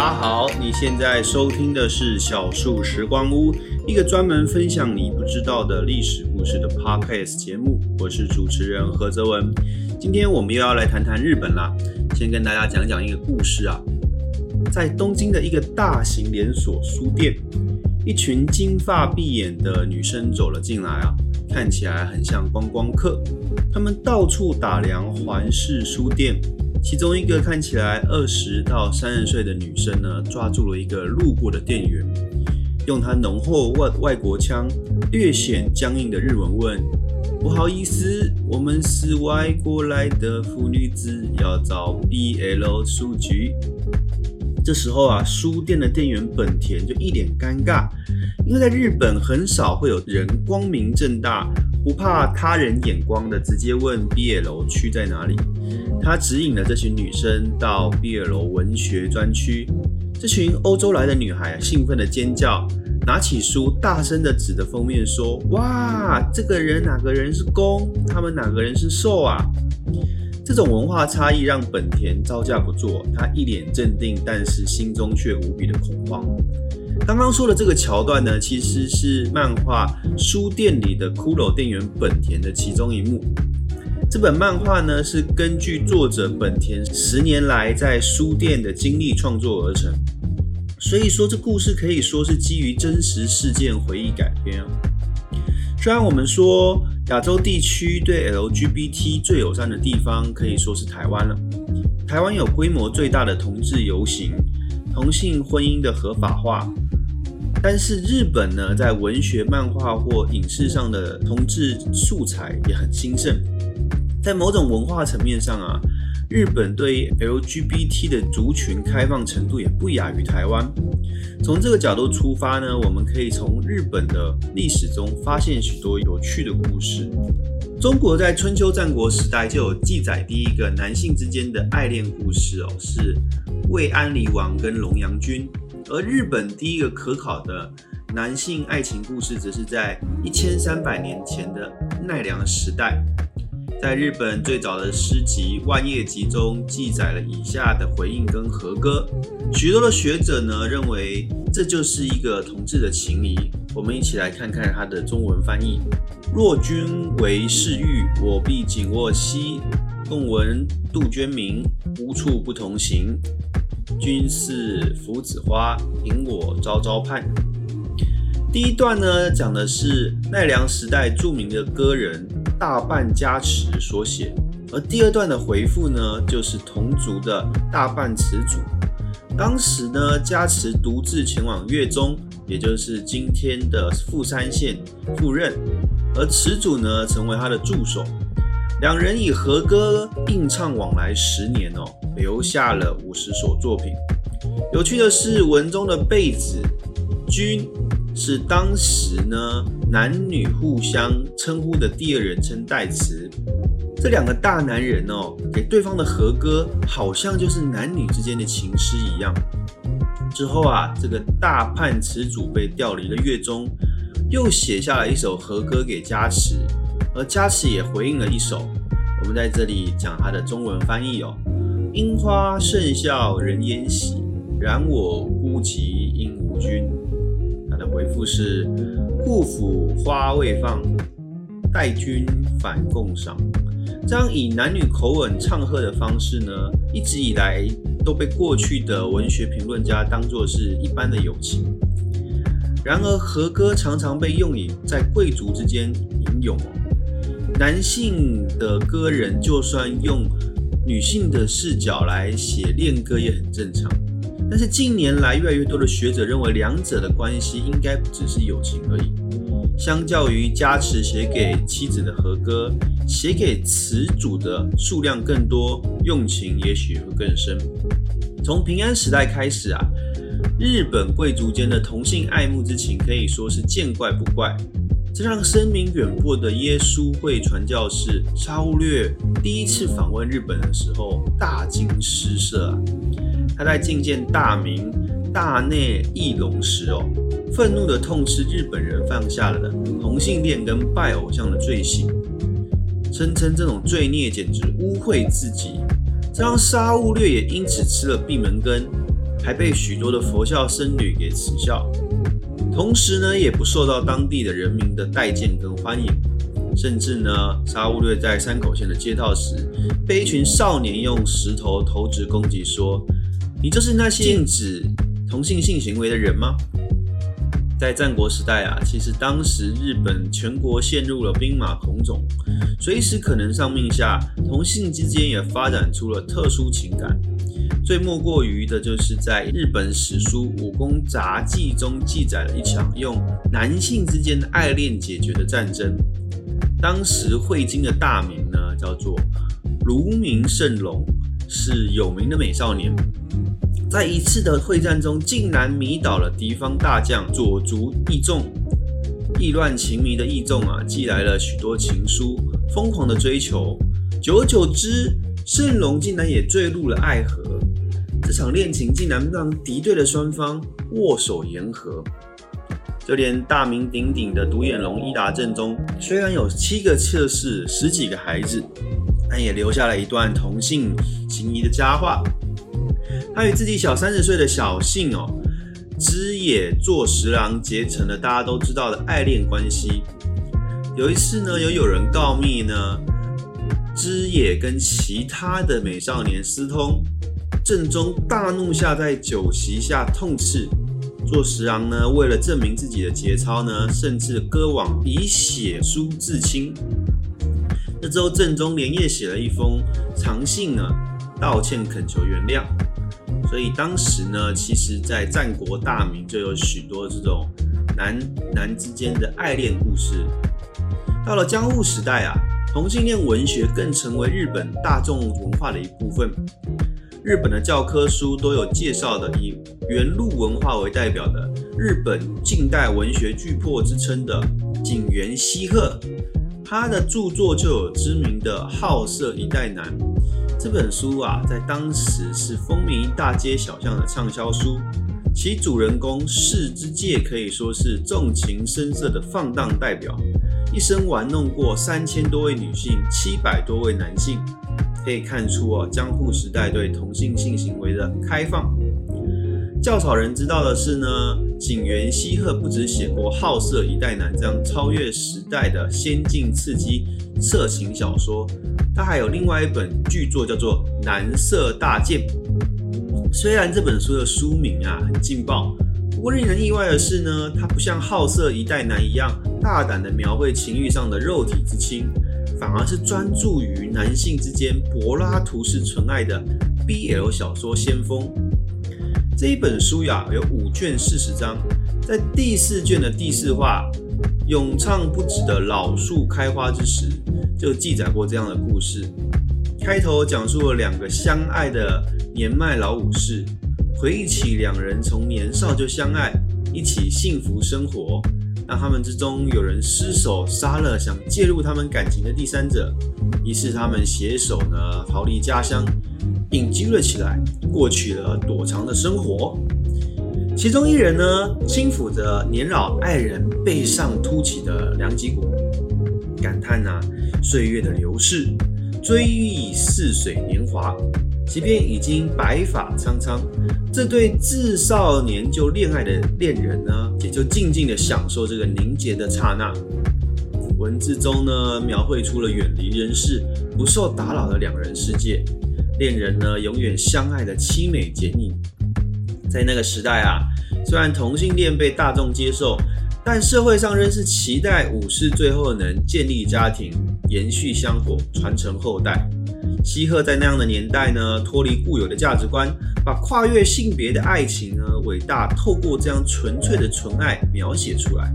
大家好，你现在收听的是小树时光屋，一个专门分享你不知道的历史故事的 podcast 节目。我是主持人何泽文，今天我们又要来谈谈日本啦。先跟大家讲讲一个故事啊，在东京的一个大型连锁书店，一群金发碧眼的女生走了进来啊，看起来很像观光客，她们到处打量环视书店。其中一个看起来二十到三十岁的女生呢，抓住了一个路过的店员，用她浓厚外外国腔、略显僵硬的日文问：“不好意思，我们是外国来的妇女子，要找 BL 书局。”这时候啊，书店的店员本田就一脸尴尬，因为在日本很少会有人光明正大、不怕他人眼光的直接问 BL 区在哪里。他指引了这群女生到 BL 文学专区。这群欧洲来的女孩兴奋的尖叫，拿起书大声的指着封面说：“哇，这个人哪个人是攻？他们哪个人是受啊？”这种文化差异让本田招架不住，他一脸镇定，但是心中却无比的恐慌。刚刚说的这个桥段呢，其实是漫画书店里的骷髅店员本田的其中一幕。这本漫画呢，是根据作者本田十年来在书店的经历创作而成，所以说这故事可以说是基于真实事件回忆改编啊。虽然我们说亚洲地区对 LGBT 最友善的地方可以说是台湾了，台湾有规模最大的同志游行，同性婚姻的合法化，但是日本呢，在文学、漫画或影视上的同志素材也很兴盛。在某种文化层面上啊，日本对 LGBT 的族群开放程度也不亚于台湾。从这个角度出发呢，我们可以从日本的历史中发现许多有趣的故事。中国在春秋战国时代就有记载第一个男性之间的爱恋故事哦，是魏安离王跟龙阳君。而日本第一个可考的男性爱情故事，则是在一千三百年前的奈良时代。在日本最早的诗集《万叶集》中记载了以下的回应跟和歌，许多的学者呢认为这就是一个同志的情谊。我们一起来看看它的中文翻译：若君为世欲，我必紧握膝；共闻杜鹃鸣，无处不同行。君似芣子花，引我朝朝盼。第一段呢讲的是奈良时代著名的歌人。大半加持所写，而第二段的回复呢，就是同族的大半池主。当时呢，加持独自前往越中，也就是今天的富山县赴任，而词主呢，成为他的助手。两人以和歌应唱往来十年哦，留下了五十首作品。有趣的是，文中的贝子君是当时呢。男女互相称呼的第二人称代词，这两个大男人哦，给对方的和歌，好像就是男女之间的情诗一样。之后啊，这个大判词主被调离了乐中，又写下了一首和歌给加持，而加持也回应了一首。我们在这里讲它的中文翻译哦：樱花盛笑人烟喜，然我孤寂应无君。他的回复是。故府花未放，待君反共赏。这样以男女口吻唱和的方式呢，一直以来都被过去的文学评论家当作是一般的友情。然而和歌常常被用以在贵族之间吟咏哦。男性的歌人就算用女性的视角来写恋歌也很正常。但是近年来，越来越多的学者认为，两者的关系应该不只是友情而已。相较于加持写给妻子的和歌，写给词主的数量更多，用情也许会更深。从平安时代开始啊，日本贵族间的同性爱慕之情可以说是见怪不怪。这让声名远播的耶稣会传教士沙乌略第一次访问日本的时候，大惊失色啊！他在觐见大名大内义隆时哦，愤怒的痛斥日本人犯下了同性恋跟拜偶像的罪行，声称这种罪孽简直污秽自己。这让沙悟略也因此吃了闭门羹，还被许多的佛教僧侣给耻笑，同时呢，也不受到当地的人民的待见跟欢迎。甚至呢，沙乌略在山口县的街道时，被一群少年用石头投掷攻击，说：“你就是那些禁止同性性行为的人吗？”在战国时代啊，其实当时日本全国陷入了兵马孔冢，随时可能上命下，同性之间也发展出了特殊情感。最莫过于的就是在日本史书《武功杂记》中记载了一场用男性之间的爱恋解决的战争。当时会津的大名呢叫做卢明胜龙，是有名的美少年。在一次的会战中，竟然迷倒了敌方大将左足义重。意乱情迷的义重啊，寄来了许多情书，疯狂的追求。久而久之，圣龙竟然也坠入了爱河。这场恋情竟然让敌对的双方握手言和。就连大名鼎鼎的独眼龙伊达正宗，虽然有七个妾室、十几个孩子，但也留下了一段同性情谊的佳话。他与自己小三十岁的小幸哦，知野做十郎结成了大家都知道的爱恋关系。有一次呢，有有人告密呢，知野跟其他的美少年私通，正宗大怒下，在酒席下痛斥做十郎呢，为了证明自己的节操呢，甚至割网以血书自清。那之后，正宗连夜写了一封长信呢，道歉恳求原谅。所以当时呢，其实，在战国大名就有许多这种男男之间的爱恋故事。到了江户时代啊，同性恋文学更成为日本大众文化的一部分。日本的教科书都有介绍的，以原路文化为代表的日本近代文学巨擘之称的井原西鹤，他的著作就有知名的《好色一代男》。这本书啊，在当时是风靡大街小巷的畅销书。其主人公世之介可以说是纵情声色的放荡代表，一生玩弄过三千多位女性、七百多位男性。可以看出哦，江户时代对同性性行为的开放。较少人知道的是呢，井原西鹤不止写过《好色一代男》这样超越时代的先进刺激色情小说。他还有另外一本巨作叫做《男色大剑》，虽然这本书的书名啊很劲爆，不过令人意外的是呢，它不像《好色一代男》一样大胆的描绘情欲上的肉体之亲，反而是专注于男性之间柏拉图式纯爱的 BL 小说先锋。这一本书呀有五卷四十章，在第四卷的第四话，咏唱不止的老树开花之时。就记载过这样的故事，开头讲述了两个相爱的年迈老武士，回忆起两人从年少就相爱，一起幸福生活，让他们之中有人失手杀了想介入他们感情的第三者，于是他们携手呢逃离家乡，隐居了起来，过起了躲藏的生活。其中一人呢轻抚着年老爱人背上凸起的两脊骨，感叹呐。岁月的流逝，追忆似水年华。即便已经白发苍苍，这对自少年就恋爱的恋人呢，也就静静的享受这个凝结的刹那。文字中呢，描绘出了远离人世、不受打扰的两人世界。恋人呢，永远相爱的凄美剪影。在那个时代啊，虽然同性恋被大众接受。但社会上仍是期待武士最后能建立家庭、延续香火、传承后代。西鹤在那样的年代呢，脱离固有的价值观，把跨越性别的爱情呢，伟大透过这样纯粹的纯爱描写出来。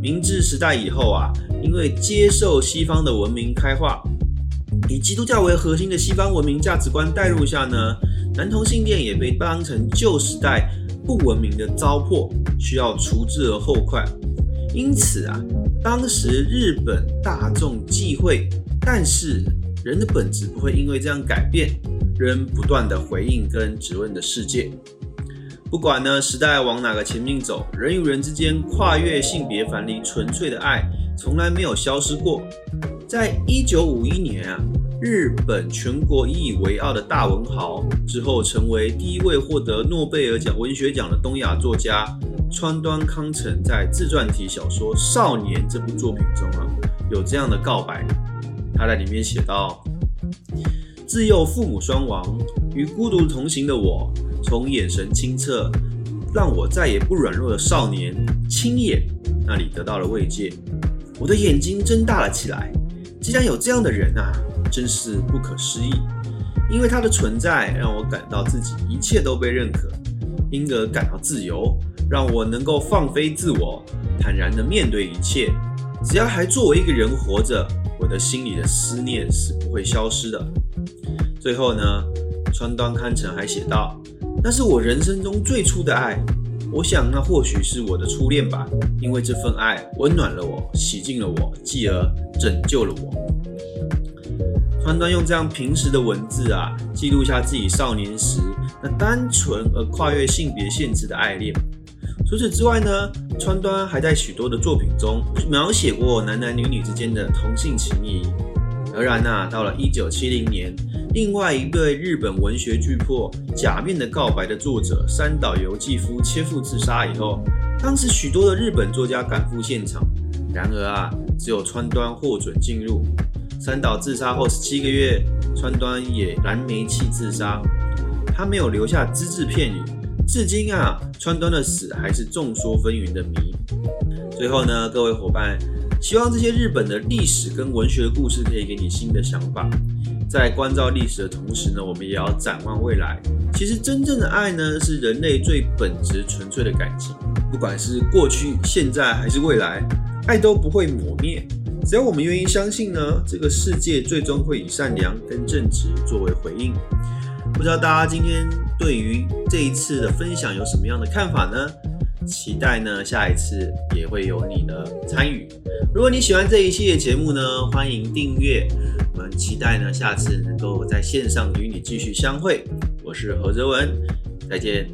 明治时代以后啊，因为接受西方的文明开化，以基督教为核心的西方文明价值观带入下呢，男同性恋也被当成旧时代。不文明的糟粕需要除之而后快，因此啊，当时日本大众忌讳，但是人的本质不会因为这样改变，仍不断的回应跟质问的世界。不管呢时代往哪个前面走，人与人之间跨越性别藩篱纯粹的爱从来没有消失过。在一九五一年啊，日本全国引以为傲的大文豪，之后成为第一位获得诺贝尔奖文学奖的东亚作家川端康成，在自传体小说《少年》这部作品中啊，有这样的告白。他在里面写道：“自幼父母双亡，与孤独同行的我，从眼神清澈，让我再也不软弱的少年青眼那里得到了慰藉。我的眼睛睁大了起来。既然有这样的人啊，真是不可思议。因为他的存在，让我感到自己一切都被认可，因而感到自由，让我能够放飞自我，坦然的面对一切。只要还作为一个人活着，我的心里的思念是不会消失的。最后呢，川端康成还写道：“那是我人生中最初的爱，我想那或许是我的初恋吧，因为这份爱温暖了我，洗净了我，继而拯救了我。”川端用这样平实的文字啊，记录下自己少年时那单纯而跨越性别限制的爱恋。除此之外呢，川端还在许多的作品中描写过男男女女之间的同性情谊。而然呐，到了一九七零年，另外一对日本文学巨擘《假面的告白》的作者三岛由纪夫切腹自杀以后，当时许多的日本作家赶赴现场，然而啊，只有川端获准进入。三岛自杀后十七个月，川端也燃煤气自杀，他没有留下只字片语。至今啊，川端的死还是众说纷纭的谜。最后呢，各位伙伴，希望这些日本的历史跟文学的故事可以给你新的想法。在关照历史的同时呢，我们也要展望未来。其实真正的爱呢，是人类最本质纯粹的感情，不管是过去、现在还是未来，爱都不会抹灭。只要我们愿意相信呢，这个世界最终会以善良跟正直作为回应。不知道大家今天对于这一次的分享有什么样的看法呢？期待呢下一次也会有你的参与。如果你喜欢这一系列节目呢，欢迎订阅。我们期待呢下次能够在线上与你继续相会。我是何泽文，再见。